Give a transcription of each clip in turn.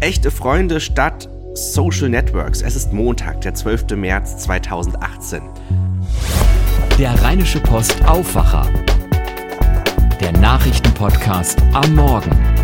Echte Freunde statt Social Networks. Es ist Montag, der 12. März 2018. Der Rheinische Post Aufwacher. Der Nachrichtenpodcast am Morgen.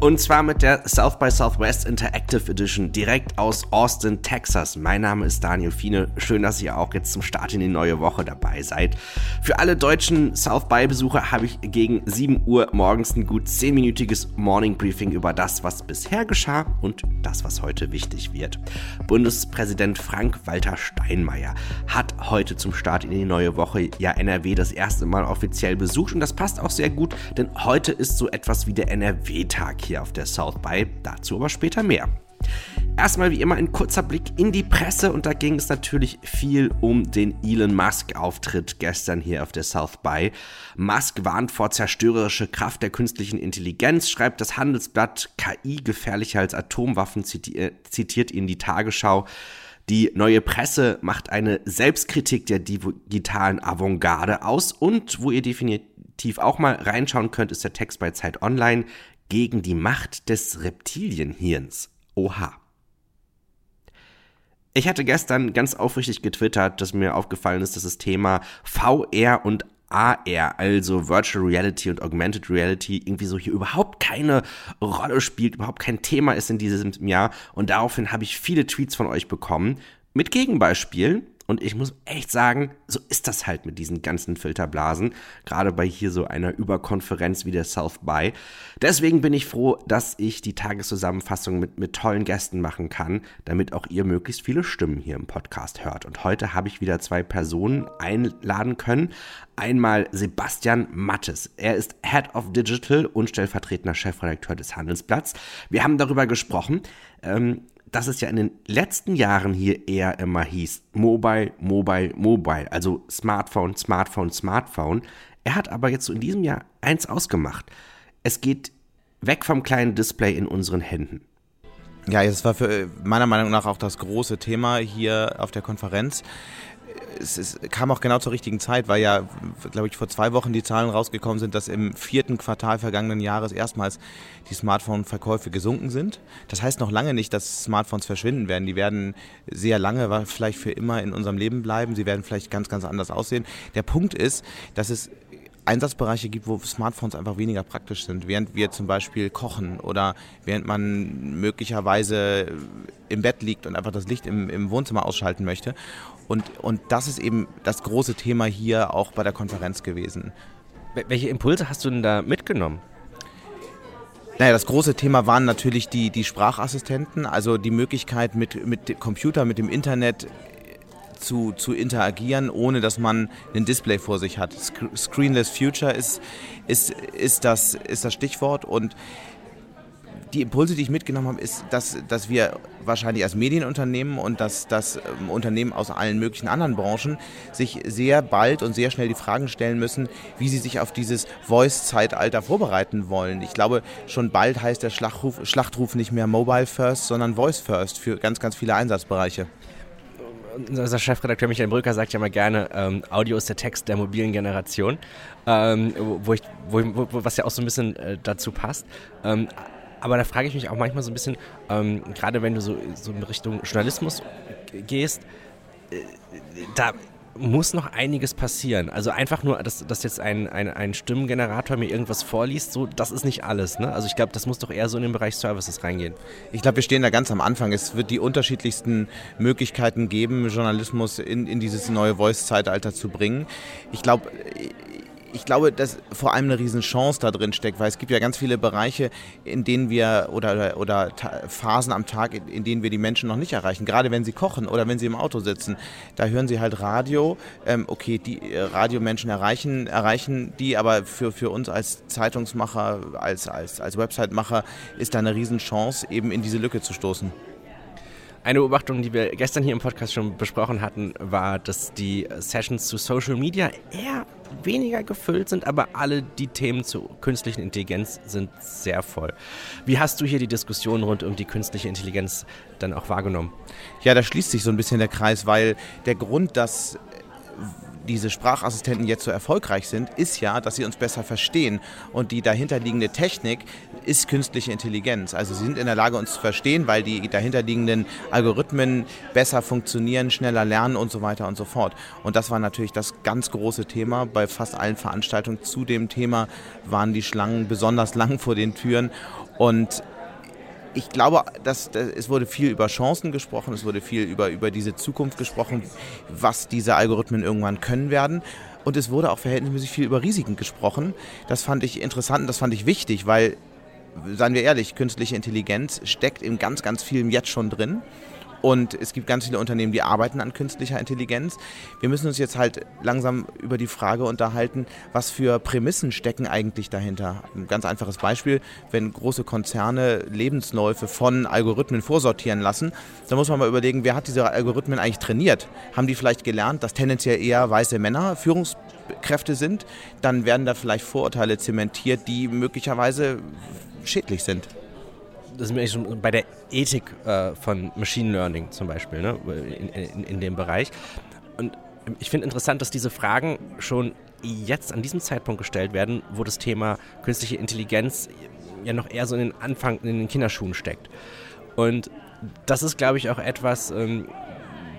Und zwar mit der South by Southwest Interactive Edition direkt aus Austin, Texas. Mein Name ist Daniel Fiene. Schön, dass ihr auch jetzt zum Start in die neue Woche dabei seid. Für alle deutschen South by Besucher habe ich gegen 7 Uhr morgens ein gut 10-minütiges Morning Briefing über das, was bisher geschah und das, was heute wichtig wird. Bundespräsident Frank-Walter Steinmeier hat heute zum Start in die neue Woche ja NRW das erste Mal offiziell besucht und das passt auch sehr gut, denn heute ist so etwas wie der NRW-Tag hier auf der South by, dazu aber später mehr. Erstmal wie immer ein kurzer Blick in die Presse und da ging es natürlich viel um den Elon Musk-Auftritt gestern hier auf der South by. Musk warnt vor zerstörerische Kraft der künstlichen Intelligenz, schreibt das Handelsblatt KI gefährlicher als Atomwaffen, zitiert ihn die Tagesschau. Die neue Presse macht eine Selbstkritik der digitalen Avantgarde aus und wo ihr definitiv auch mal reinschauen könnt, ist der Text bei Zeit Online gegen die Macht des Reptilienhirns. Oha. Ich hatte gestern ganz aufrichtig getwittert, dass mir aufgefallen ist, dass das Thema VR und AR, also Virtual Reality und Augmented Reality, irgendwie so hier überhaupt keine Rolle spielt, überhaupt kein Thema ist in diesem Jahr. Und daraufhin habe ich viele Tweets von euch bekommen mit Gegenbeispielen und ich muss echt sagen, so ist das halt mit diesen ganzen Filterblasen, gerade bei hier so einer Überkonferenz wie der South by. Deswegen bin ich froh, dass ich die Tageszusammenfassung mit, mit tollen Gästen machen kann, damit auch ihr möglichst viele Stimmen hier im Podcast hört. Und heute habe ich wieder zwei Personen einladen können. Einmal Sebastian Mattes. Er ist Head of Digital und stellvertretender Chefredakteur des Handelsblatts. Wir haben darüber gesprochen, ähm, dass es ja in den letzten Jahren hier eher immer hieß, Mobile, Mobile, Mobile, also Smartphone, Smartphone, Smartphone. Er hat aber jetzt so in diesem Jahr eins ausgemacht. Es geht weg vom kleinen Display in unseren Händen. Ja, das war für meiner Meinung nach auch das große Thema hier auf der Konferenz es, es, kam auch genau zur richtigen Zeit, weil ja, glaube ich, vor zwei Wochen die Zahlen rausgekommen sind, dass im vierten Quartal vergangenen Jahres erstmals die Smartphone-Verkäufe gesunken sind. Das heißt noch lange nicht, dass Smartphones verschwinden werden. Die werden sehr lange, vielleicht für immer in unserem Leben bleiben. Sie werden vielleicht ganz, ganz anders aussehen. Der Punkt ist, dass es Einsatzbereiche gibt, wo Smartphones einfach weniger praktisch sind, während wir zum Beispiel kochen oder während man möglicherweise im Bett liegt und einfach das Licht im, im Wohnzimmer ausschalten möchte. Und, und das ist eben das große Thema hier auch bei der Konferenz gewesen. Welche Impulse hast du denn da mitgenommen? Naja, das große Thema waren natürlich die, die Sprachassistenten, also die Möglichkeit mit, mit dem Computer, mit dem Internet zu, zu interagieren, ohne dass man ein Display vor sich hat. Screenless Future ist, ist, ist, das, ist das Stichwort und die Impulse, die ich mitgenommen habe, ist, dass, dass wir wahrscheinlich als Medienunternehmen und dass das ähm, Unternehmen aus allen möglichen anderen Branchen sich sehr bald und sehr schnell die Fragen stellen müssen, wie sie sich auf dieses Voice-Zeitalter vorbereiten wollen. Ich glaube, schon bald heißt der Schlachtruf, Schlachtruf nicht mehr Mobile First, sondern Voice First für ganz, ganz viele Einsatzbereiche unser Chefredakteur Michael Brücker sagt ja mal gerne, ähm, Audio ist der Text der mobilen Generation, ähm, wo ich, wo, wo, was ja auch so ein bisschen äh, dazu passt. Ähm, aber da frage ich mich auch manchmal so ein bisschen, ähm, gerade wenn du so, so in Richtung Journalismus gehst, äh, da muss noch einiges passieren. Also einfach nur, dass, dass jetzt ein, ein, ein Stimmengenerator mir irgendwas vorliest, so, das ist nicht alles. Ne? Also ich glaube, das muss doch eher so in den Bereich Services reingehen. Ich glaube, wir stehen da ganz am Anfang. Es wird die unterschiedlichsten Möglichkeiten geben, Journalismus in, in dieses neue Voice-Zeitalter zu bringen. Ich glaube, ich glaube, dass vor allem eine Riesenchance da drin steckt, weil es gibt ja ganz viele Bereiche, in denen wir oder, oder, Phasen am Tag, in, in, denen wir die Menschen noch nicht erreichen. Gerade wenn sie kochen oder wenn sie im Auto sitzen. Da hören sie halt Radio. Ähm, okay, die äh, Radiomenschen erreichen, erreichen die, aber für, für uns als Zeitungsmacher, als, als, als Website-Macher ist da eine Riesenchance, eben in diese Lücke zu stoßen. Eine Beobachtung, die wir gestern hier im Podcast schon besprochen hatten, war, dass die Sessions zu Social Media eher weniger gefüllt sind, aber alle die Themen zur künstlichen Intelligenz sind sehr voll. Wie hast du hier die Diskussion rund um die künstliche Intelligenz dann auch wahrgenommen? Ja, da schließt sich so ein bisschen der Kreis, weil der Grund, dass diese Sprachassistenten jetzt so erfolgreich sind, ist ja, dass sie uns besser verstehen. Und die dahinterliegende Technik ist künstliche Intelligenz. Also sie sind in der Lage, uns zu verstehen, weil die dahinterliegenden Algorithmen besser funktionieren, schneller lernen und so weiter und so fort. Und das war natürlich das ganz große Thema. Bei fast allen Veranstaltungen zu dem Thema waren die Schlangen besonders lang vor den Türen. Und ich glaube, dass, dass, es wurde viel über Chancen gesprochen, es wurde viel über, über diese Zukunft gesprochen, was diese Algorithmen irgendwann können werden. Und es wurde auch verhältnismäßig viel über Risiken gesprochen. Das fand ich interessant und das fand ich wichtig, weil, seien wir ehrlich, künstliche Intelligenz steckt in ganz, ganz vielem jetzt schon drin. Und es gibt ganz viele Unternehmen, die arbeiten an künstlicher Intelligenz. Wir müssen uns jetzt halt langsam über die Frage unterhalten, was für Prämissen stecken eigentlich dahinter. Ein ganz einfaches Beispiel, wenn große Konzerne Lebensläufe von Algorithmen vorsortieren lassen, dann muss man mal überlegen, wer hat diese Algorithmen eigentlich trainiert? Haben die vielleicht gelernt, dass tendenziell eher weiße Männer Führungskräfte sind? Dann werden da vielleicht Vorurteile zementiert, die möglicherweise schädlich sind das ist schon bei der Ethik äh, von Machine Learning zum Beispiel, ne? in, in, in dem Bereich. Und ich finde interessant, dass diese Fragen schon jetzt an diesem Zeitpunkt gestellt werden, wo das Thema künstliche Intelligenz ja noch eher so in den Anfang, in den Kinderschuhen steckt. Und das ist, glaube ich, auch etwas, ähm,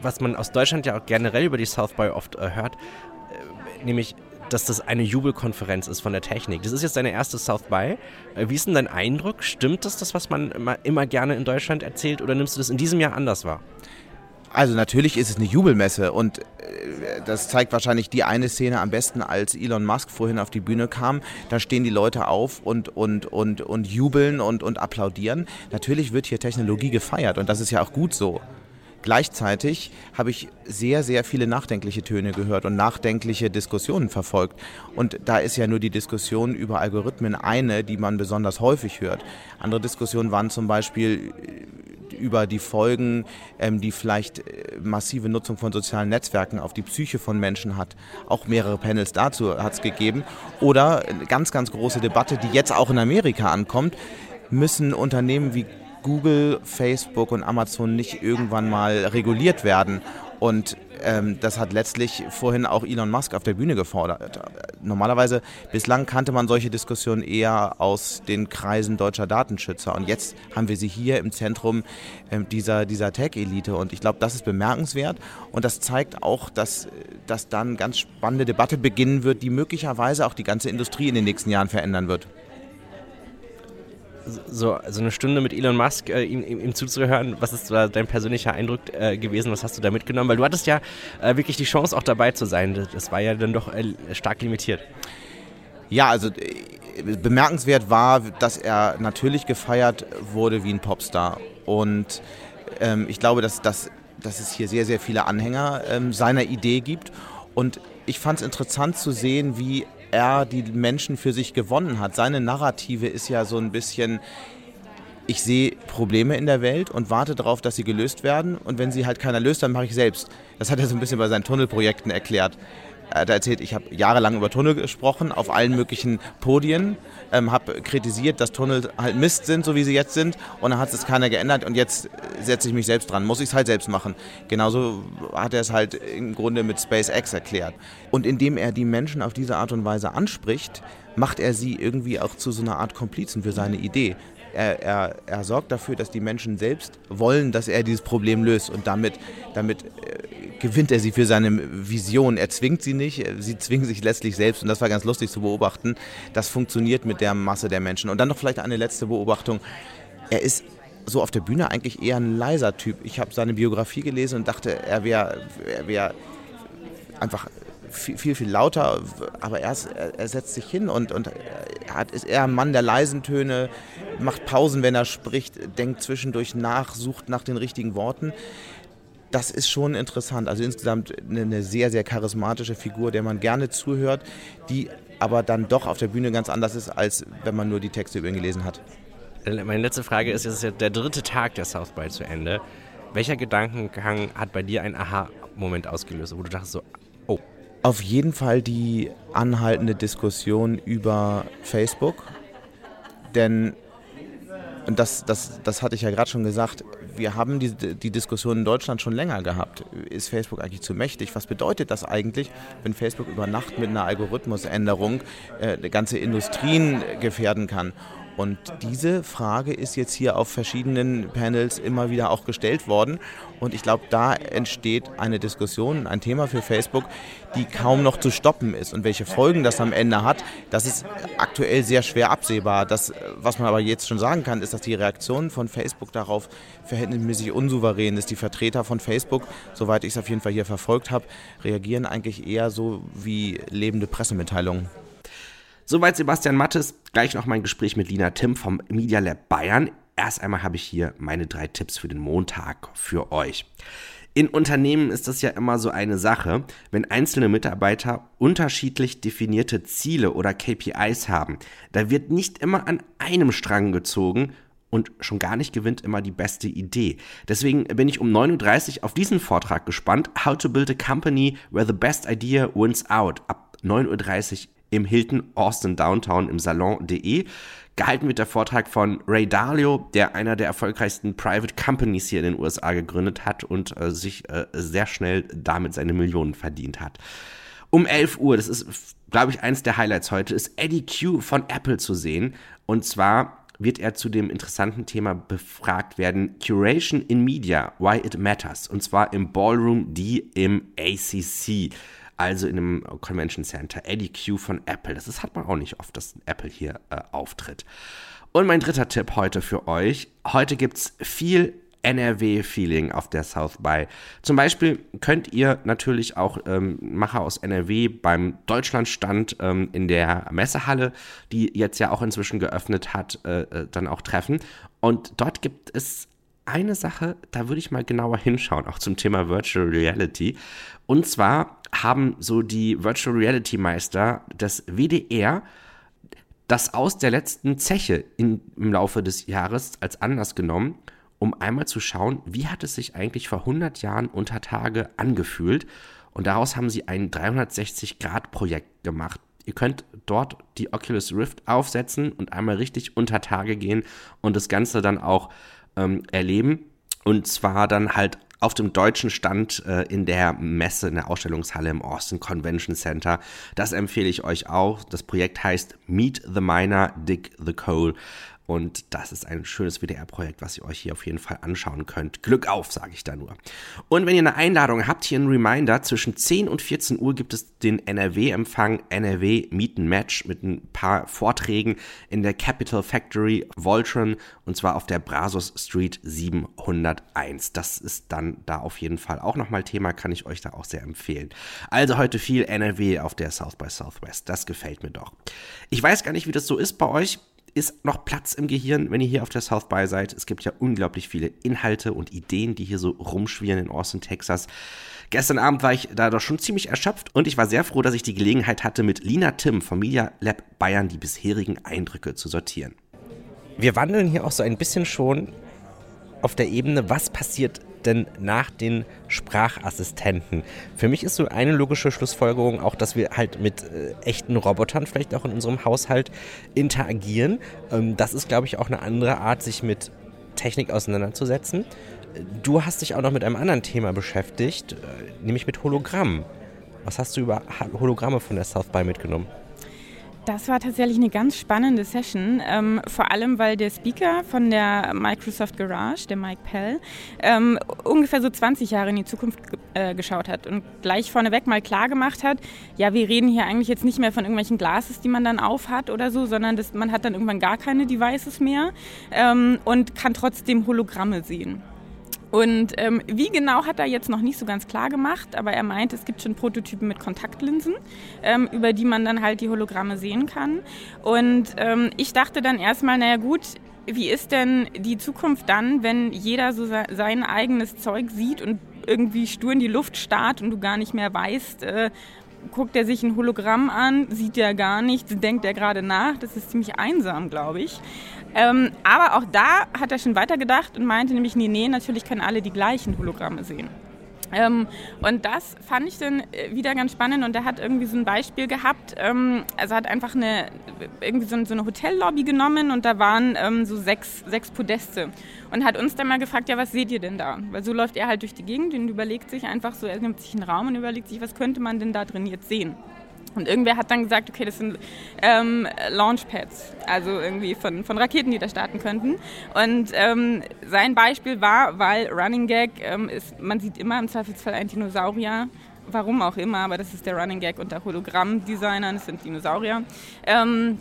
was man aus Deutschland ja auch generell über die South by oft äh, hört, äh, nämlich dass das eine Jubelkonferenz ist von der Technik. Das ist jetzt deine erste South by. Äh, wie ist denn dein Eindruck? Stimmt das, das was man immer, immer gerne in Deutschland erzählt, oder nimmst du das in diesem Jahr anders wahr? Also natürlich ist es eine Jubelmesse und äh, das zeigt wahrscheinlich die eine Szene am besten, als Elon Musk vorhin auf die Bühne kam. Da stehen die Leute auf und, und, und, und jubeln und, und applaudieren. Natürlich wird hier Technologie gefeiert und das ist ja auch gut so. Gleichzeitig habe ich sehr, sehr viele nachdenkliche Töne gehört und nachdenkliche Diskussionen verfolgt. Und da ist ja nur die Diskussion über Algorithmen eine, die man besonders häufig hört. Andere Diskussionen waren zum Beispiel äh, über die Folgen, ähm, die vielleicht äh, massive Nutzung von sozialen Netzwerken auf die Psyche von Menschen hat. Auch mehrere Panels dazu hat es gegeben. Oder eine ganz, ganz große Debatte, die jetzt auch in Amerika ankommt. Müssen Unternehmen wie Google, Facebook und Amazon nicht irgendwann mal reguliert werden. Und ähm, das hat letztlich vorhin auch Elon Musk auf der Bühne gefordert. Normalerweise, bislang kannte man solche Diskussionen eher aus den Kreisen deutscher Datenschützer. Und jetzt haben wir sie hier im Zentrum äh, dieser, dieser Tech-Elite. Und ich glaube, das ist bemerkenswert. Und das zeigt auch, dass, dass dann ganz spannende Debatte beginnen wird, die möglicherweise auch die ganze Industrie in den nächsten Jahren verändern wird so, so eine Stunde mit Elon Musk äh, ihm, ihm, ihm, zuzuhören. Was ist dein persönlicher Eindruck äh, gewesen? Was hast du da mitgenommen? Weil du hattest ja äh, wirklich die Chance auch dabei zu sein. Das war ja dann doch äh, stark limitiert. Ja, also äh, bemerkenswert war, dass er natürlich gefeiert wurde wie ein Popstar. Und ähm, ich glaube, dass, dass, dass es hier sehr, sehr viele Anhänger ähm, seiner Idee gibt. Und ich fand es interessant zu sehen, wie er die Menschen für sich gewonnen hat. Seine Narrative ist ja so ein bisschen, ich sehe Probleme in der Welt und warte darauf, dass sie gelöst werden. Und wenn sie halt keiner löst, dann mache ich selbst. Das hat er so ein bisschen bei seinen Tunnelprojekten erklärt. Er hat erzählt, ich habe jahrelang über Tunnel gesprochen, auf allen möglichen Podien, ähm, habe kritisiert, dass Tunnel halt Mist sind, so wie sie jetzt sind, und dann hat es keiner geändert und jetzt setze ich mich selbst dran, muss ich es halt selbst machen. Genauso hat er es halt im Grunde mit SpaceX erklärt. Und indem er die Menschen auf diese Art und Weise anspricht, macht er sie irgendwie auch zu so einer Art Komplizen für seine Idee. Er, er, er, sorgt dafür, dass die Menschen selbst wollen, dass er dieses Problem löst und damit, damit äh, gewinnt er sie für seine Vision. Er zwingt sie nicht, sie zwingen sich letztlich selbst und das war ganz lustig zu beobachten. Das funktioniert mit der Masse der Menschen. Und dann noch vielleicht eine letzte Beobachtung. Er ist so auf der Bühne eigentlich eher ein leiser Typ. Ich habe seine Biografie gelesen und dachte, er wäre wär einfach viel, viel, viel, lauter, aber er, ist, er, setzt sich hin und, und er hat, ist eher ein Mann der leisen Töne, macht Pausen, wenn er spricht, denkt zwischendurch nach, sucht nach den richtigen Worten das ist schon interessant. Also insgesamt eine sehr, sehr charismatische Figur, der man gerne zuhört, die aber dann doch auf der Bühne ganz anders ist, als wenn man nur die Texte über ihn gelesen hat. Meine letzte Frage ist, es ist ja der dritte Tag der South by zu Ende. Welcher Gedankengang hat bei dir einen Aha-Moment ausgelöst, wo du dachtest so. Auf jeden Fall die anhaltende Diskussion über Facebook. Denn, und das, das, das hatte ich ja gerade schon gesagt, wir haben die, die Diskussion in Deutschland schon länger gehabt. Ist Facebook eigentlich zu mächtig? Was bedeutet das eigentlich, wenn Facebook über Nacht mit einer Algorithmusänderung äh, ganze Industrien gefährden kann? Und diese Frage ist jetzt hier auf verschiedenen Panels immer wieder auch gestellt worden. Und ich glaube, da entsteht eine Diskussion, ein Thema für Facebook, die kaum noch zu stoppen ist. Und welche Folgen das am Ende hat, das ist aktuell sehr schwer absehbar. Das, was man aber jetzt schon sagen kann, ist, dass die Reaktion von Facebook darauf verhältnismäßig unsouverän ist. Die Vertreter von Facebook, soweit ich es auf jeden Fall hier verfolgt habe, reagieren eigentlich eher so wie lebende Pressemitteilungen. Soweit Sebastian Mattes. Gleich noch mein Gespräch mit Lina Tim vom Media Lab Bayern. Erst einmal habe ich hier meine drei Tipps für den Montag für euch. In Unternehmen ist das ja immer so eine Sache, wenn einzelne Mitarbeiter unterschiedlich definierte Ziele oder KPIs haben. Da wird nicht immer an einem Strang gezogen und schon gar nicht gewinnt immer die beste Idee. Deswegen bin ich um 9.30 Uhr auf diesen Vortrag gespannt. How to build a company where the best idea wins out. Ab 9.30 Uhr im Hilton Austin Downtown im Salon.de. Gehalten wird der Vortrag von Ray Dalio, der einer der erfolgreichsten Private Companies hier in den USA gegründet hat und äh, sich äh, sehr schnell damit seine Millionen verdient hat. Um 11 Uhr, das ist, glaube ich, eins der Highlights heute, ist Eddie Q von Apple zu sehen. Und zwar wird er zu dem interessanten Thema befragt werden, Curation in Media, Why It Matters. Und zwar im Ballroom D im ACC also in einem Convention Center. Eddie Q von Apple. Das ist, hat man auch nicht oft, dass Apple hier äh, auftritt. Und mein dritter Tipp heute für euch. Heute gibt es viel NRW-Feeling auf der South by. Zum Beispiel könnt ihr natürlich auch ähm, Macher aus NRW beim Deutschlandstand ähm, in der Messehalle, die jetzt ja auch inzwischen geöffnet hat, äh, äh dann auch treffen. Und dort gibt es eine Sache, da würde ich mal genauer hinschauen, auch zum Thema Virtual Reality. Und zwar haben so die Virtual Reality Meister des WDR das aus der letzten Zeche in, im Laufe des Jahres als Anlass genommen, um einmal zu schauen, wie hat es sich eigentlich vor 100 Jahren unter Tage angefühlt. Und daraus haben sie ein 360-Grad-Projekt gemacht. Ihr könnt dort die Oculus Rift aufsetzen und einmal richtig unter Tage gehen und das Ganze dann auch ähm, erleben. Und zwar dann halt auf dem deutschen Stand äh, in der Messe, in der Ausstellungshalle im Austin Convention Center. Das empfehle ich euch auch. Das Projekt heißt Meet the Miner, Dig the Coal. Und das ist ein schönes WDR-Projekt, was ihr euch hier auf jeden Fall anschauen könnt. Glück auf, sage ich da nur. Und wenn ihr eine Einladung habt, hier ein Reminder, zwischen 10 und 14 Uhr gibt es den NRW-Empfang NRW Meet Match mit ein paar Vorträgen in der Capital Factory Voltron und zwar auf der Brazos Street 701. Das ist dann da auf jeden Fall auch nochmal Thema, kann ich euch da auch sehr empfehlen. Also heute viel NRW auf der South by Southwest. Das gefällt mir doch. Ich weiß gar nicht, wie das so ist bei euch ist noch Platz im Gehirn, wenn ihr hier auf der South by seid. Es gibt ja unglaublich viele Inhalte und Ideen, die hier so rumschwirren in Austin, Texas. Gestern Abend war ich da doch schon ziemlich erschöpft und ich war sehr froh, dass ich die Gelegenheit hatte, mit Lina Tim vom Media Lab Bayern die bisherigen Eindrücke zu sortieren. Wir wandeln hier auch so ein bisschen schon auf der Ebene, was passiert denn nach den Sprachassistenten? Für mich ist so eine logische Schlussfolgerung auch, dass wir halt mit äh, echten Robotern vielleicht auch in unserem Haushalt interagieren. Ähm, das ist, glaube ich, auch eine andere Art, sich mit Technik auseinanderzusetzen. Du hast dich auch noch mit einem anderen Thema beschäftigt, äh, nämlich mit Hologrammen. Was hast du über Hologramme von der South by mitgenommen? Das war tatsächlich eine ganz spannende Session, ähm, vor allem weil der Speaker von der Microsoft Garage, der Mike Pell, ähm, ungefähr so 20 Jahre in die Zukunft äh, geschaut hat und gleich vorneweg mal klar gemacht hat, ja, wir reden hier eigentlich jetzt nicht mehr von irgendwelchen Glases, die man dann aufhat oder so, sondern das, man hat dann irgendwann gar keine Devices mehr ähm, und kann trotzdem Hologramme sehen. Und ähm, wie genau hat er jetzt noch nicht so ganz klar gemacht, aber er meint, es gibt schon Prototypen mit Kontaktlinsen, ähm, über die man dann halt die Hologramme sehen kann. Und ähm, ich dachte dann erstmal, naja gut, wie ist denn die Zukunft dann, wenn jeder so sein eigenes Zeug sieht und irgendwie stur in die Luft starrt und du gar nicht mehr weißt, äh, guckt er sich ein Hologramm an, sieht er gar nichts, denkt er gerade nach. Das ist ziemlich einsam, glaube ich. Ähm, aber auch da hat er schon weitergedacht und meinte nämlich, nee, nee, natürlich können alle die gleichen Hologramme sehen. Ähm, und das fand ich dann äh, wieder ganz spannend und er hat irgendwie so ein Beispiel gehabt. Ähm, also hat einfach eine, irgendwie so, so eine Hotellobby genommen und da waren ähm, so sechs, sechs Podeste und hat uns dann mal gefragt, ja, was seht ihr denn da? Weil so läuft er halt durch die Gegend und überlegt sich einfach so, er nimmt sich einen Raum und überlegt sich, was könnte man denn da drin jetzt sehen? Und irgendwer hat dann gesagt, okay, das sind ähm, Launchpads, also irgendwie von, von Raketen, die da starten könnten. Und ähm, sein Beispiel war, weil Running Gag ähm, ist, man sieht immer im Zweifelsfall ein Dinosaurier, warum auch immer, aber das ist der Running Gag unter Hologramm-Designern, das sind Dinosaurier. Ähm,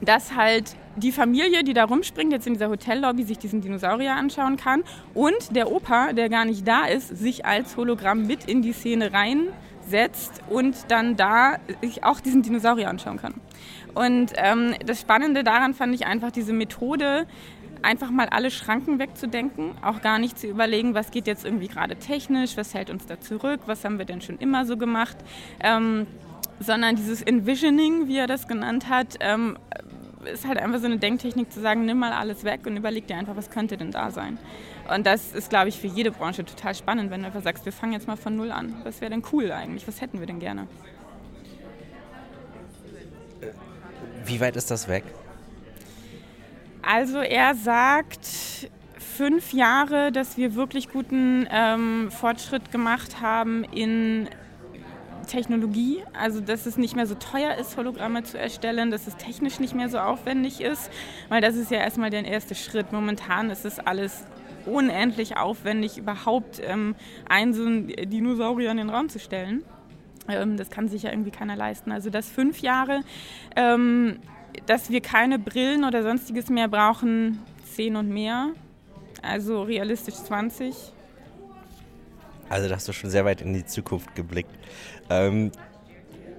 dass halt die Familie, die da rumspringt, jetzt in dieser Hotellobby sich diesen Dinosaurier anschauen kann und der Opa, der gar nicht da ist, sich als Hologramm mit in die Szene rein setzt und dann da sich auch diesen Dinosaurier anschauen kann. Und ähm, das Spannende daran fand ich einfach diese Methode, einfach mal alle Schranken wegzudenken, auch gar nicht zu überlegen, was geht jetzt irgendwie gerade technisch, was hält uns da zurück, was haben wir denn schon immer so gemacht, ähm, sondern dieses Envisioning, wie er das genannt hat, ähm, ist halt einfach so eine Denktechnik zu sagen, nimm mal alles weg und überleg dir einfach, was könnte denn da sein. Und das ist, glaube ich, für jede Branche total spannend, wenn du einfach sagst, wir fangen jetzt mal von Null an. Was wäre denn cool eigentlich? Was hätten wir denn gerne? Wie weit ist das weg? Also er sagt fünf Jahre, dass wir wirklich guten ähm, Fortschritt gemacht haben in Technologie, also dass es nicht mehr so teuer ist, Hologramme zu erstellen, dass es technisch nicht mehr so aufwendig ist, weil das ist ja erstmal der erste Schritt. Momentan ist es alles unendlich aufwendig, überhaupt ähm, einen Dinosaurier in den Raum zu stellen. Ähm, das kann sich ja irgendwie keiner leisten. Also das fünf Jahre, ähm, dass wir keine Brillen oder sonstiges mehr brauchen, zehn und mehr. Also realistisch 20. Also da hast du schon sehr weit in die Zukunft geblickt. Ähm,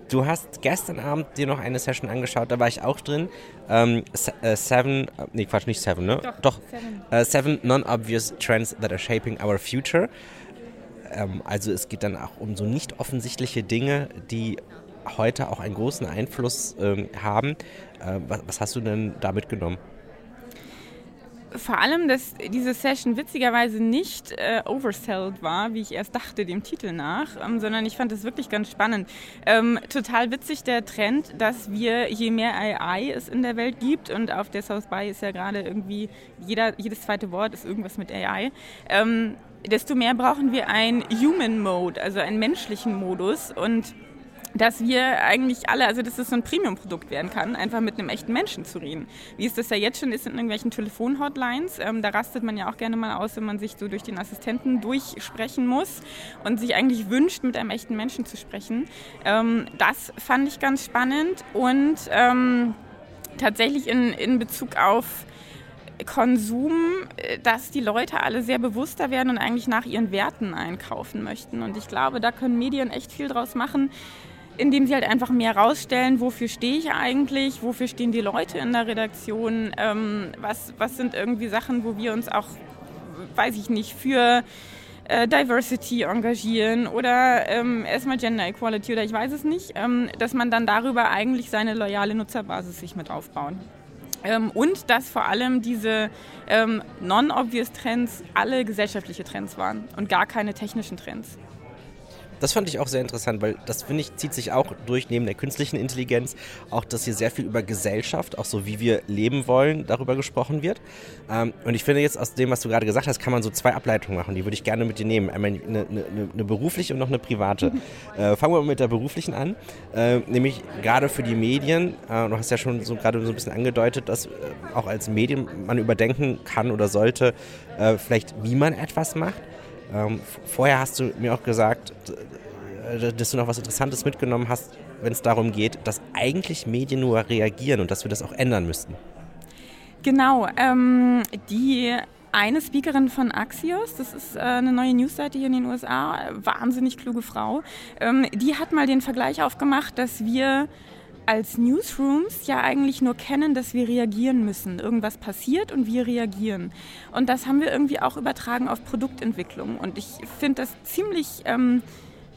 du hast gestern Abend dir noch eine Session angeschaut, da war ich auch drin. Ähm, äh, seven, äh, nee Quatsch, nicht Seven, ne? Doch, Doch. Seven. Äh, seven Non-Obvious Trends that are shaping our future. Ähm, also es geht dann auch um so nicht offensichtliche Dinge, die heute auch einen großen Einfluss ähm, haben. Äh, was, was hast du denn da mitgenommen? Vor allem, dass diese Session witzigerweise nicht äh, oversold war, wie ich erst dachte, dem Titel nach, ähm, sondern ich fand es wirklich ganz spannend. Ähm, total witzig der Trend, dass wir, je mehr AI es in der Welt gibt, und auf der South by ist ja gerade irgendwie, jeder, jedes zweite Wort ist irgendwas mit AI, ähm, desto mehr brauchen wir ein Human Mode, also einen menschlichen Modus. Und dass wir eigentlich alle, also dass es so ein Premium-Produkt werden kann, einfach mit einem echten Menschen zu reden. Wie es das ja jetzt schon ist in irgendwelchen Telefon-Hotlines. Ähm, da rastet man ja auch gerne mal aus, wenn man sich so durch den Assistenten durchsprechen muss und sich eigentlich wünscht, mit einem echten Menschen zu sprechen. Ähm, das fand ich ganz spannend und ähm, tatsächlich in, in Bezug auf Konsum, äh, dass die Leute alle sehr bewusster werden und eigentlich nach ihren Werten einkaufen möchten. Und ich glaube, da können Medien echt viel draus machen, indem sie halt einfach mehr rausstellen, wofür stehe ich eigentlich, wofür stehen die Leute in der Redaktion, ähm, was, was sind irgendwie Sachen, wo wir uns auch, weiß ich nicht, für äh, Diversity engagieren oder ähm, erstmal Gender Equality oder ich weiß es nicht, ähm, dass man dann darüber eigentlich seine loyale Nutzerbasis sich mit aufbauen. Ähm, und dass vor allem diese ähm, non-obvious Trends alle gesellschaftliche Trends waren und gar keine technischen Trends. Das fand ich auch sehr interessant, weil das, finde ich, zieht sich auch durch neben der künstlichen Intelligenz, auch dass hier sehr viel über Gesellschaft, auch so wie wir leben wollen, darüber gesprochen wird. Ähm, und ich finde jetzt aus dem, was du gerade gesagt hast, kann man so zwei Ableitungen machen, die würde ich gerne mit dir nehmen. Einmal eine, eine, eine berufliche und noch eine private. äh, fangen wir mal mit der beruflichen an, äh, nämlich gerade für die Medien, äh, du hast ja schon so gerade so ein bisschen angedeutet, dass äh, auch als Medien man überdenken kann oder sollte, äh, vielleicht wie man etwas macht. Ähm, vorher hast du mir auch gesagt, dass du noch was Interessantes mitgenommen hast, wenn es darum geht, dass eigentlich Medien nur reagieren und dass wir das auch ändern müssten. Genau, ähm, die eine Speakerin von Axios, das ist äh, eine neue Newsseite hier in den USA, wahnsinnig kluge Frau, ähm, die hat mal den Vergleich aufgemacht, dass wir als Newsrooms ja eigentlich nur kennen, dass wir reagieren müssen. Irgendwas passiert und wir reagieren. Und das haben wir irgendwie auch übertragen auf Produktentwicklung. Und ich finde das ziemlich ähm,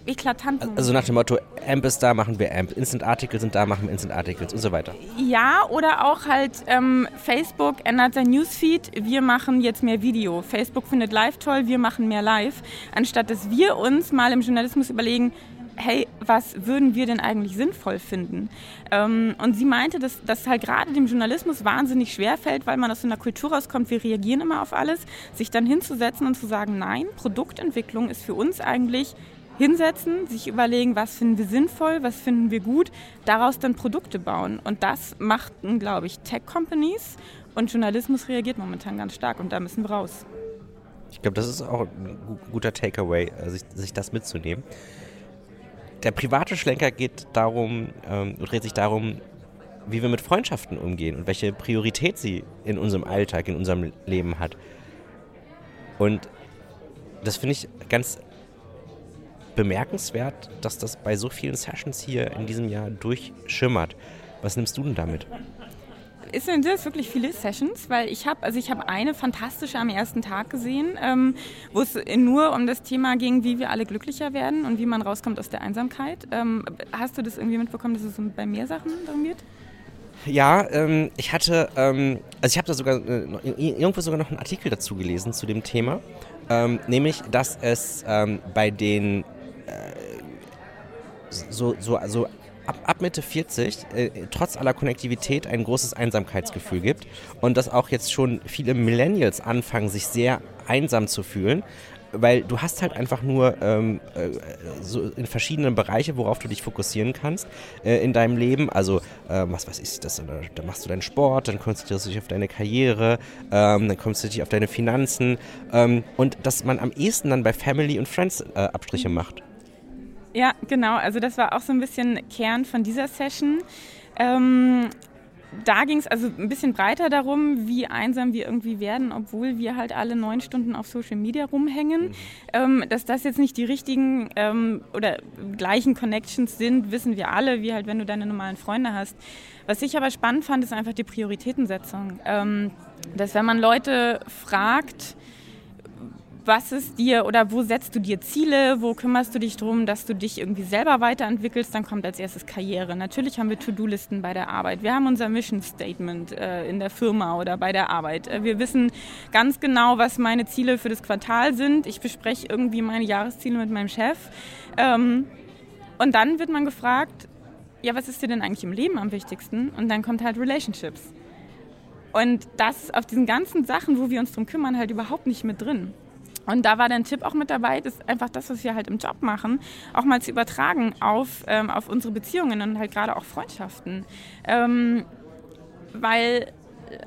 eklatant. Also nach dem Motto, AMP ist da, machen wir AMP. Instant Articles sind da, machen wir Instant Articles und so weiter. Ja, oder auch halt ähm, Facebook ändert sein Newsfeed, wir machen jetzt mehr Video. Facebook findet Live toll, wir machen mehr Live. Anstatt dass wir uns mal im Journalismus überlegen, hey, was würden wir denn eigentlich sinnvoll finden? Ähm, und sie meinte, dass das halt gerade dem Journalismus wahnsinnig schwer fällt, weil man aus einer Kultur rauskommt, wir reagieren immer auf alles, sich dann hinzusetzen und zu sagen, nein, Produktentwicklung ist für uns eigentlich hinsetzen, sich überlegen, was finden wir sinnvoll, was finden wir gut, daraus dann Produkte bauen. Und das machten, glaube ich, Tech-Companies und Journalismus reagiert momentan ganz stark und da müssen wir raus. Ich glaube, das ist auch ein guter Takeaway, äh, sich, sich das mitzunehmen. Der private Schlenker geht darum, ähm, dreht sich darum, wie wir mit Freundschaften umgehen und welche Priorität sie in unserem Alltag, in unserem Leben hat. Und das finde ich ganz bemerkenswert, dass das bei so vielen Sessions hier in diesem Jahr durchschimmert. Was nimmst du denn damit? Es sind jetzt wirklich viele Sessions, weil ich habe, also ich habe eine fantastische am ersten Tag gesehen, ähm, wo es nur um das Thema ging, wie wir alle glücklicher werden und wie man rauskommt aus der Einsamkeit. Ähm, hast du das irgendwie mitbekommen, dass es bei mehr Sachen darum geht? Ja, ähm, ich hatte, ähm, also ich habe da sogar äh, irgendwo sogar noch einen Artikel dazu gelesen zu dem Thema, ähm, nämlich, dass es ähm, bei den äh, so, so also ab, ab Mitte 40 äh, trotz aller Konnektivität ein großes Einsamkeitsgefühl gibt und dass auch jetzt schon viele Millennials anfangen, sich sehr einsam zu fühlen, weil du hast halt einfach nur ähm, äh, so in verschiedenen Bereiche, worauf du dich fokussieren kannst äh, in deinem Leben. Also äh, was weiß ich, das, da machst du deinen Sport, dann konzentrierst du dich auf deine Karriere, ähm, dann konzentrierst du dich auf deine Finanzen ähm, und dass man am ehesten dann bei Family und Friends äh, Abstriche macht. Ja, genau. Also das war auch so ein bisschen Kern von dieser Session. Ähm, da ging es also ein bisschen breiter darum, wie einsam wir irgendwie werden, obwohl wir halt alle neun Stunden auf Social Media rumhängen. Mhm. Ähm, dass das jetzt nicht die richtigen ähm, oder gleichen Connections sind, wissen wir alle, wie halt, wenn du deine normalen Freunde hast. Was ich aber spannend fand, ist einfach die Prioritätensetzung. Ähm, dass wenn man Leute fragt, was ist dir oder wo setzt du dir Ziele, wo kümmerst du dich darum, dass du dich irgendwie selber weiterentwickelst, dann kommt als erstes Karriere. Natürlich haben wir To-Do-Listen bei der Arbeit. Wir haben unser Mission Statement äh, in der Firma oder bei der Arbeit. Äh, wir wissen ganz genau, was meine Ziele für das Quartal sind. Ich bespreche irgendwie meine Jahresziele mit meinem Chef. Ähm, und dann wird man gefragt, ja, was ist dir denn eigentlich im Leben am wichtigsten? Und dann kommt halt Relationships. Und das auf diesen ganzen Sachen, wo wir uns drum kümmern, halt überhaupt nicht mit drin. Und da war der Tipp auch mit dabei, das einfach das, was wir halt im Job machen, auch mal zu übertragen auf, ähm, auf unsere Beziehungen und halt gerade auch Freundschaften. Ähm, weil,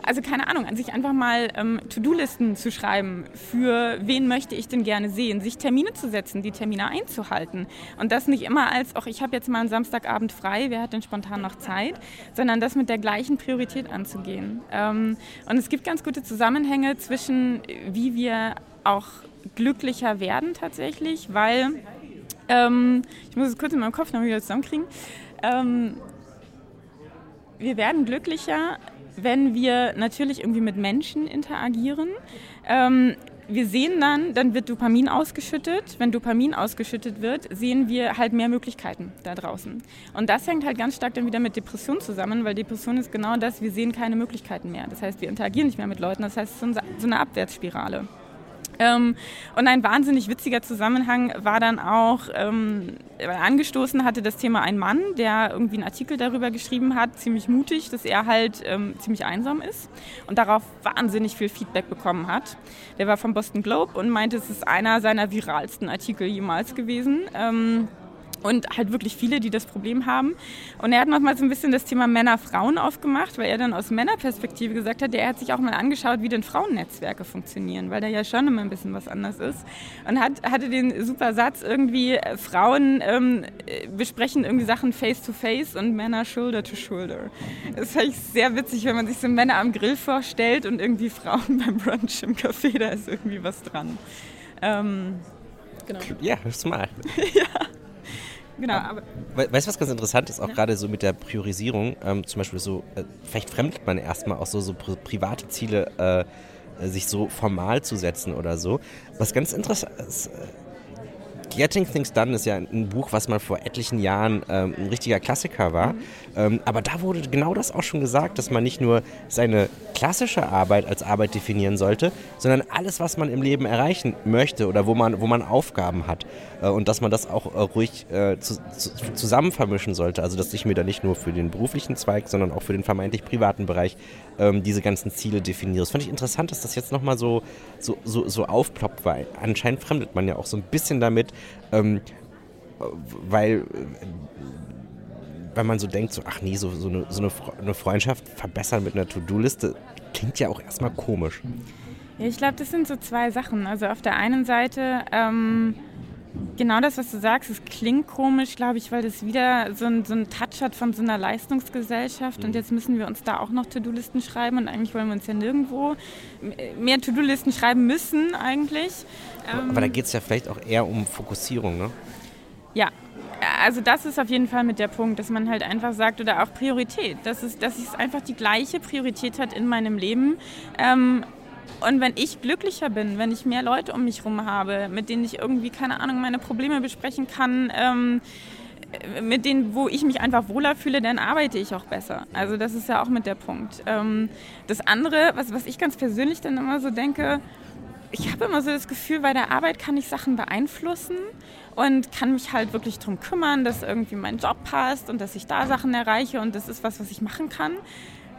also keine Ahnung, an sich einfach mal ähm, To-Do-Listen zu schreiben, für wen möchte ich denn gerne sehen, sich Termine zu setzen, die Termine einzuhalten. Und das nicht immer als, auch ich habe jetzt mal einen Samstagabend frei, wer hat denn spontan noch Zeit, sondern das mit der gleichen Priorität anzugehen. Ähm, und es gibt ganz gute Zusammenhänge zwischen, wie wir auch glücklicher werden tatsächlich, weil ähm, ich muss es kurz in meinem Kopf noch wieder zusammenkriegen. Ähm, wir werden glücklicher, wenn wir natürlich irgendwie mit Menschen interagieren. Ähm, wir sehen dann, dann wird Dopamin ausgeschüttet. Wenn Dopamin ausgeschüttet wird, sehen wir halt mehr Möglichkeiten da draußen. Und das hängt halt ganz stark dann wieder mit Depression zusammen, weil Depression ist genau das, wir sehen keine Möglichkeiten mehr. Das heißt, wir interagieren nicht mehr mit Leuten. Das heißt, es ist so eine Abwärtsspirale. Ähm, und ein wahnsinnig witziger Zusammenhang war dann auch, ähm, angestoßen hatte das Thema ein Mann, der irgendwie einen Artikel darüber geschrieben hat, ziemlich mutig, dass er halt ähm, ziemlich einsam ist und darauf wahnsinnig viel Feedback bekommen hat. Der war vom Boston Globe und meinte, es ist einer seiner viralsten Artikel jemals gewesen. Und halt wirklich viele, die das Problem haben. Und er hat nochmal so ein bisschen das Thema Männer-Frauen aufgemacht, weil er dann aus Männerperspektive gesagt hat, er hat sich auch mal angeschaut, wie denn Frauennetzwerke funktionieren, weil da ja schon immer ein bisschen was anders ist. Und hat, hatte den super Satz irgendwie, äh, Frauen ähm, besprechen irgendwie Sachen face-to-face -face und Männer shoulder-to-shoulder. -shoulder. Das fand ich sehr witzig, wenn man sich so Männer am Grill vorstellt und irgendwie Frauen beim Brunch im Café, da ist irgendwie was dran. Ähm, genau. Ja, smart. ja. Genau, aber weißt du, was ganz interessant ist, auch ja. gerade so mit der Priorisierung, ähm, zum Beispiel so, äh, vielleicht fremdet man erstmal auch so, so pri private Ziele, äh, sich so formal zu setzen oder so. Was ganz interessant ist, äh, Getting Things Done ist ja ein Buch, was mal vor etlichen Jahren ähm, ein richtiger Klassiker war. Mhm. Ähm, aber da wurde genau das auch schon gesagt, dass man nicht nur seine klassische Arbeit als Arbeit definieren sollte, sondern alles, was man im Leben erreichen möchte oder wo man, wo man Aufgaben hat. Äh, und dass man das auch äh, ruhig äh, zu, zu, zusammen vermischen sollte. Also dass ich mir da nicht nur für den beruflichen Zweig, sondern auch für den vermeintlich privaten Bereich ähm, diese ganzen Ziele definiere. Das fand ich interessant, dass das jetzt nochmal so, so, so, so aufploppt, weil anscheinend fremdet man ja auch so ein bisschen damit, ähm, weil, weil man so denkt, so, ach nee, so, so, eine, so eine Freundschaft verbessern mit einer To-Do-Liste klingt ja auch erstmal komisch. Ja, ich glaube, das sind so zwei Sachen. Also auf der einen Seite ähm, genau das, was du sagst, es klingt komisch, glaube ich, weil das wieder so ein, so ein Touch hat von so einer Leistungsgesellschaft mhm. und jetzt müssen wir uns da auch noch To-Do-Listen schreiben und eigentlich wollen wir uns ja nirgendwo mehr To-Do-Listen schreiben müssen eigentlich. Aber, aber da ähm, geht es ja vielleicht auch eher um Fokussierung, ne? Ja, also das ist auf jeden Fall mit der Punkt, dass man halt einfach sagt oder auch Priorität, dass es, dass es einfach die gleiche Priorität hat in meinem Leben. Ähm, und wenn ich glücklicher bin, wenn ich mehr Leute um mich herum habe, mit denen ich irgendwie, keine Ahnung, meine Probleme besprechen kann, ähm, mit denen, wo ich mich einfach wohler fühle, dann arbeite ich auch besser. Also das ist ja auch mit der Punkt. Ähm, das andere, was, was ich ganz persönlich dann immer so denke, ich habe immer so das Gefühl, bei der Arbeit kann ich Sachen beeinflussen und kann mich halt wirklich darum kümmern, dass irgendwie mein Job passt und dass ich da Sachen erreiche und das ist was, was ich machen kann.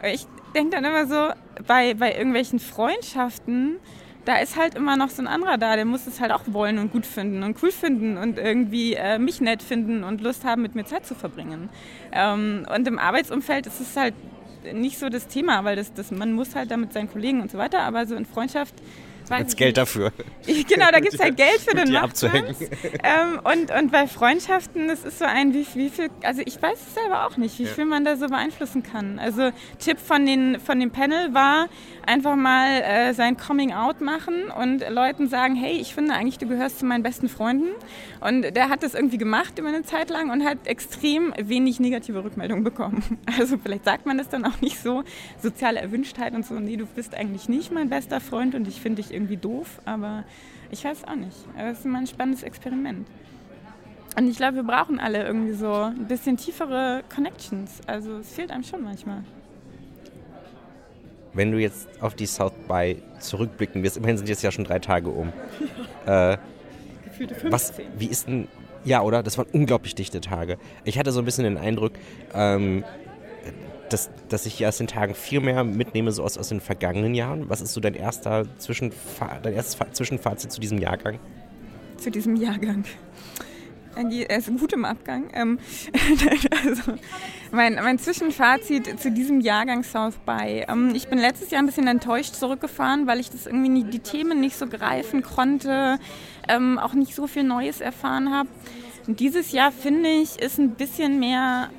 Ich denke dann immer so, bei, bei irgendwelchen Freundschaften, da ist halt immer noch so ein anderer da, der muss es halt auch wollen und gut finden und cool finden und irgendwie äh, mich nett finden und Lust haben, mit mir Zeit zu verbringen. Ähm, und im Arbeitsumfeld ist es halt nicht so das Thema, weil das, das, man muss halt da mit seinen Kollegen und so weiter, aber so in Freundschaft Jetzt Geld dafür. Genau, da gibt es halt Geld für den abzuhängen. Ähm, und, und bei Freundschaften, das ist so ein, wie, wie viel, also ich weiß es selber auch nicht, wie viel man da so beeinflussen kann. Also Tipp von, den, von dem Panel war, einfach mal äh, sein Coming Out machen und Leuten sagen, hey, ich finde eigentlich, du gehörst zu meinen besten Freunden. Und der hat das irgendwie gemacht über eine Zeit lang und hat extrem wenig negative Rückmeldungen bekommen. Also vielleicht sagt man das dann auch nicht so, soziale Erwünschtheit und so, nee, du bist eigentlich nicht mein bester Freund und ich finde dich irgendwie doof, aber ich weiß auch nicht. Es ist immer ein spannendes Experiment. Und ich glaube, wir brauchen alle irgendwie so ein bisschen tiefere Connections. Also es fehlt einem schon manchmal. Wenn du jetzt auf die South by zurückblicken wirst, immerhin sind jetzt ja schon drei Tage um. Ja. Äh, Gefühlte 15. Was, wie ist denn, ja, oder? Das waren unglaublich dichte Tage. Ich hatte so ein bisschen den Eindruck, ähm, dass, dass ich hier aus den Tagen viel mehr mitnehme, so aus, aus den vergangenen Jahren. Was ist so dein erster Zwischenfa dein erstes Zwischenfazit zu diesem Jahrgang? Zu diesem Jahrgang. Er ist gut im Abgang. Ähm, also mein, mein, Zwischenfazit zu diesem Jahrgang South by. Ähm, ich bin letztes Jahr ein bisschen enttäuscht zurückgefahren, weil ich das irgendwie nie, die Themen nicht so greifen konnte, ähm, auch nicht so viel Neues erfahren habe. Dieses Jahr finde ich, ist ein bisschen mehr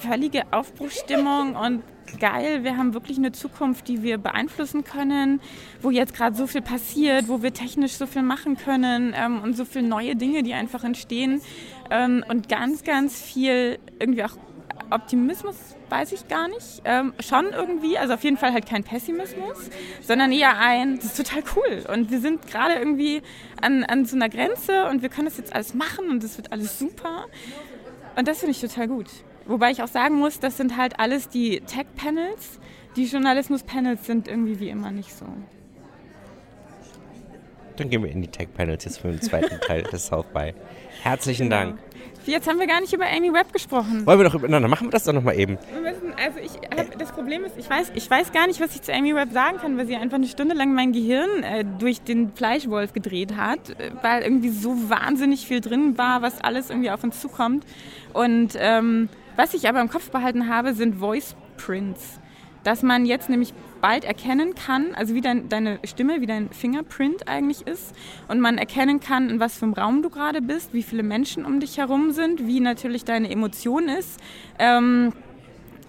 völlige Aufbruchsstimmung und geil, wir haben wirklich eine Zukunft, die wir beeinflussen können, wo jetzt gerade so viel passiert, wo wir technisch so viel machen können ähm, und so viele neue Dinge, die einfach entstehen ähm, und ganz, ganz viel irgendwie auch Optimismus weiß ich gar nicht. Ähm, schon irgendwie, also auf jeden Fall halt kein Pessimismus, sondern eher ein, das ist total cool. Und wir sind gerade irgendwie an, an so einer Grenze und wir können das jetzt alles machen und es wird alles super. Und das finde ich total gut. Wobei ich auch sagen muss, das sind halt alles die Tech-Panels. Die Journalismus-Panels sind irgendwie wie immer nicht so. Dann gehen wir in die Tech-Panels jetzt für den zweiten Teil des South by. Herzlichen genau. Dank. Jetzt haben wir gar nicht über Amy Webb gesprochen. Wollen wir doch übereinander? Machen wir das doch nochmal eben. Müssen, also ich hab, das Problem ist, ich weiß, ich weiß gar nicht, was ich zu Amy Webb sagen kann, weil sie einfach eine Stunde lang mein Gehirn äh, durch den Fleischwolf gedreht hat, äh, weil irgendwie so wahnsinnig viel drin war, was alles irgendwie auf uns zukommt. Und ähm, was ich aber im Kopf behalten habe, sind Voice Prints. Dass man jetzt nämlich bald erkennen kann, also wie dein, deine Stimme, wie dein Fingerprint eigentlich ist und man erkennen kann, in was für einem Raum du gerade bist, wie viele Menschen um dich herum sind, wie natürlich deine Emotion ist. Ähm,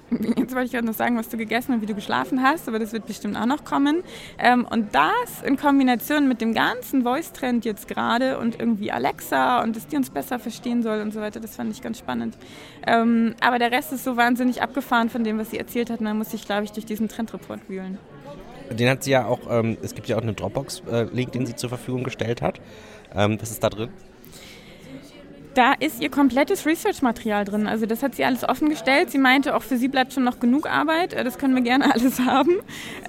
Jetzt wollte ich gerade noch sagen, was du gegessen und wie du geschlafen hast, aber das wird bestimmt auch noch kommen. Ähm, und das in Kombination mit dem ganzen Voice-Trend jetzt gerade und irgendwie Alexa und dass die uns besser verstehen soll und so weiter, das fand ich ganz spannend. Ähm, aber der Rest ist so wahnsinnig abgefahren von dem, was sie erzählt hat. Dann muss ich, glaube ich, durch diesen Trendreport wühlen. Den hat sie ja auch, ähm, es gibt ja auch einen Dropbox-Link, den sie zur Verfügung gestellt hat. was ist da drin? Da ist ihr komplettes Research-Material drin. Also das hat sie alles offengestellt. Sie meinte, auch für sie bleibt schon noch genug Arbeit. Äh, das können wir gerne alles haben.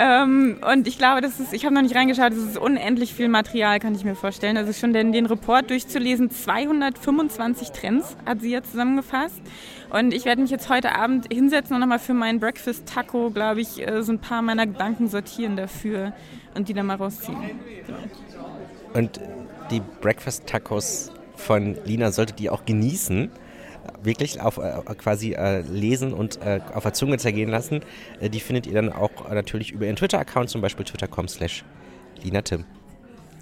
Ähm, und ich glaube, das ist, ich habe noch nicht reingeschaut, das ist unendlich viel Material, kann ich mir vorstellen. Also schon den, den Report durchzulesen, 225 Trends hat sie jetzt zusammengefasst. Und ich werde mich jetzt heute Abend hinsetzen und nochmal für meinen Breakfast Taco, glaube ich, äh, so ein paar meiner Gedanken sortieren dafür und die dann mal rausziehen. So. Und die Breakfast Tacos von Lina solltet ihr auch genießen. Wirklich auf äh, quasi äh, lesen und äh, auf der Zunge zergehen lassen. Äh, die findet ihr dann auch natürlich über ihren Twitter-Account, zum Beispiel twitter.com slash Lina Tim.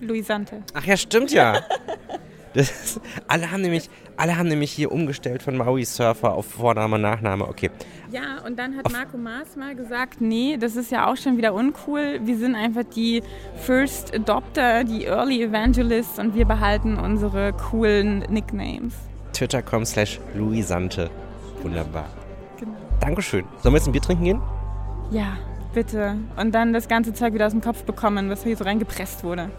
Luisante. Ach ja, stimmt ja. Das, alle, haben nämlich, alle haben nämlich hier umgestellt von Maui Surfer auf Vorname, Nachname. Okay. Ja, und dann hat Marco Maas mal gesagt, nee, das ist ja auch schon wieder uncool. Wir sind einfach die First Adopter, die Early Evangelists und wir behalten unsere coolen Nicknames. Twitter.com slash Luisante. Wunderbar. Genau. Dankeschön. Sollen wir jetzt ein Bier trinken gehen? Ja, bitte. Und dann das ganze Zeug wieder aus dem Kopf bekommen, was hier so reingepresst wurde.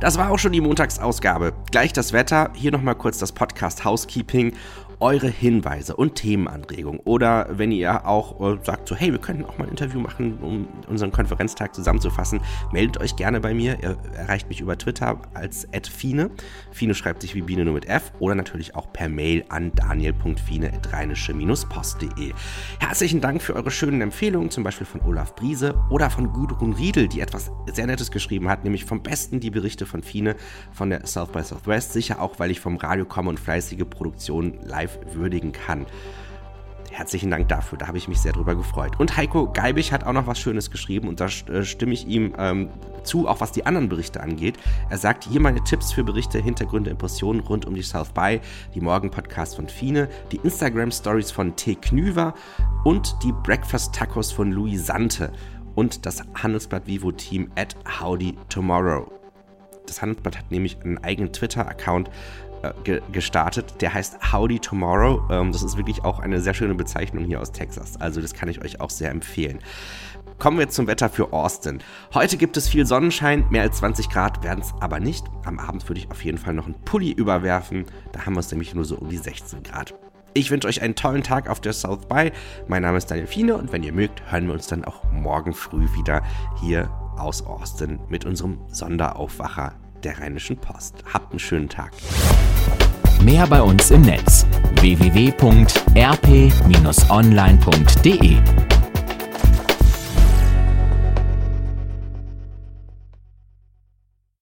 Das war auch schon die Montagsausgabe. Gleich das Wetter, hier nochmal kurz das Podcast Housekeeping eure Hinweise und Themenanregungen. Oder wenn ihr auch äh, sagt so, hey, wir könnten auch mal ein Interview machen, um unseren Konferenztag zusammenzufassen, meldet euch gerne bei mir. Ihr erreicht mich über Twitter als @fine. Fine schreibt sich wie Biene nur mit F oder natürlich auch per Mail an daniel.fine@rheinische-post.de. Herzlichen Dank für eure schönen Empfehlungen, zum Beispiel von Olaf Briese oder von Gudrun Riedel, die etwas sehr Nettes geschrieben hat, nämlich vom Besten die Berichte von Fine von der South by Southwest. Sicher auch, weil ich vom Radio komme und fleißige Produktionen live würdigen kann. Herzlichen Dank dafür, da habe ich mich sehr drüber gefreut. Und Heiko Geibig hat auch noch was Schönes geschrieben und da äh, stimme ich ihm ähm, zu, auch was die anderen Berichte angeht. Er sagt, hier meine Tipps für Berichte, Hintergründe, Impressionen rund um die South By, die Morgen-Podcast von Fine, die Instagram-Stories von T. Knüver und die Breakfast Tacos von Louis Sante und das Handelsblatt Vivo Team at Howdy Tomorrow. Das Handelsblatt hat nämlich einen eigenen Twitter-Account, äh, ge gestartet. Der heißt Howdy Tomorrow. Ähm, das ist wirklich auch eine sehr schöne Bezeichnung hier aus Texas. Also das kann ich euch auch sehr empfehlen. Kommen wir zum Wetter für Austin. Heute gibt es viel Sonnenschein, mehr als 20 Grad werden es aber nicht. Am Abend würde ich auf jeden Fall noch einen Pulli überwerfen. Da haben wir es nämlich nur so um die 16 Grad. Ich wünsche euch einen tollen Tag auf der South By. Mein Name ist Daniel Fiene und wenn ihr mögt, hören wir uns dann auch morgen früh wieder hier aus Austin mit unserem Sonderaufwacher der Rheinischen Post. Habt einen schönen Tag. Mehr bei uns im Netz www.rp-online.de